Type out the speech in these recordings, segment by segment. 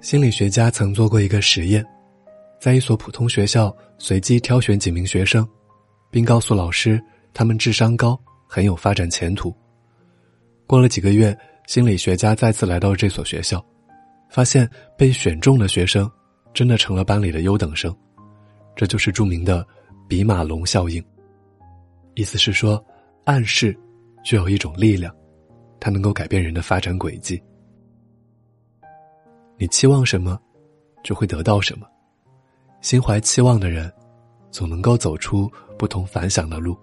心理学家曾做过一个实验，在一所普通学校随机挑选几名学生，并告诉老师他们智商高，很有发展前途。过了几个月，心理学家再次来到这所学校，发现被选中的学生真的成了班里的优等生，这就是著名的比马龙效应。意思是说，暗示具有一种力量，它能够改变人的发展轨迹。你期望什么，就会得到什么。心怀期望的人，总能够走出不同凡响的路。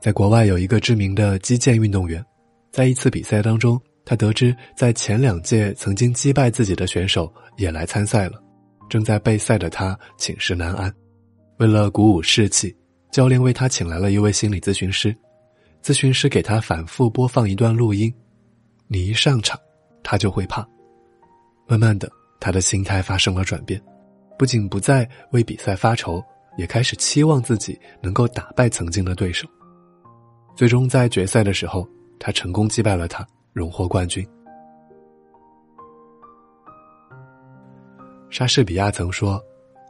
在国外有一个知名的击剑运动员，在一次比赛当中，他得知在前两届曾经击败自己的选手也来参赛了。正在备赛的他寝食难安，为了鼓舞士气，教练为他请来了一位心理咨询师。咨询师给他反复播放一段录音。你一上场，他就会怕。慢慢的，他的心态发生了转变，不仅不再为比赛发愁，也开始期望自己能够打败曾经的对手。最终在决赛的时候，他成功击败了他，荣获冠军。莎士比亚曾说：“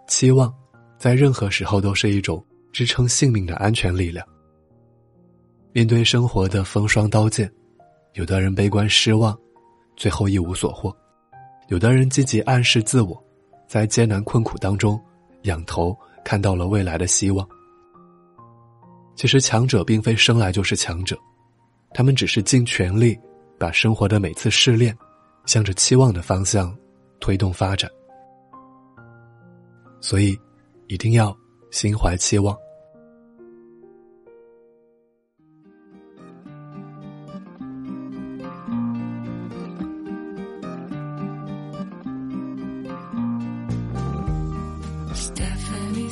期望，在任何时候都是一种支撑性命的安全力量。”面对生活的风霜刀剑。有的人悲观失望，最后一无所获；有的人积极暗示自我，在艰难困苦当中仰头看到了未来的希望。其实，强者并非生来就是强者，他们只是尽全力把生活的每次试炼，向着期望的方向推动发展。所以，一定要心怀期望。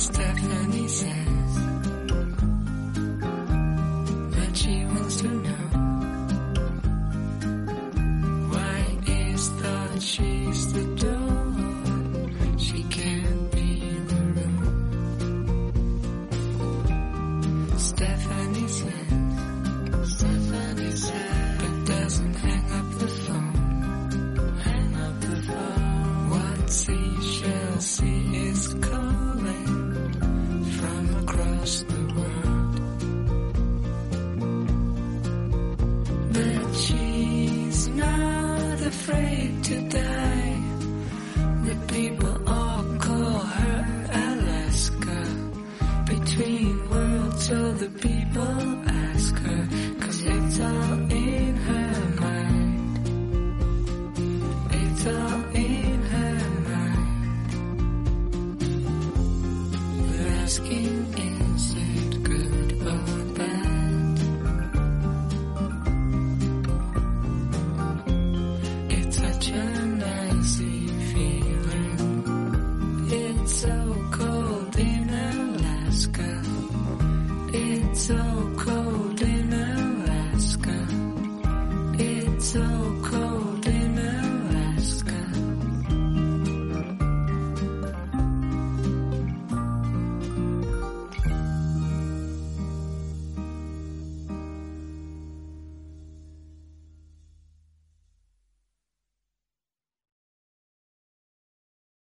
Stephanie says that she wants to know why is that she's the door she can't be the room. Stephanie says, Stephanie says, but doesn't hang up the phone. Hang up the phone. What she shall see is coming. afraid to die. The people all call her Alaska. Between worlds, so the people ask her, cause it's all in her mind. It's all in so cold in Alaska. It's so cold.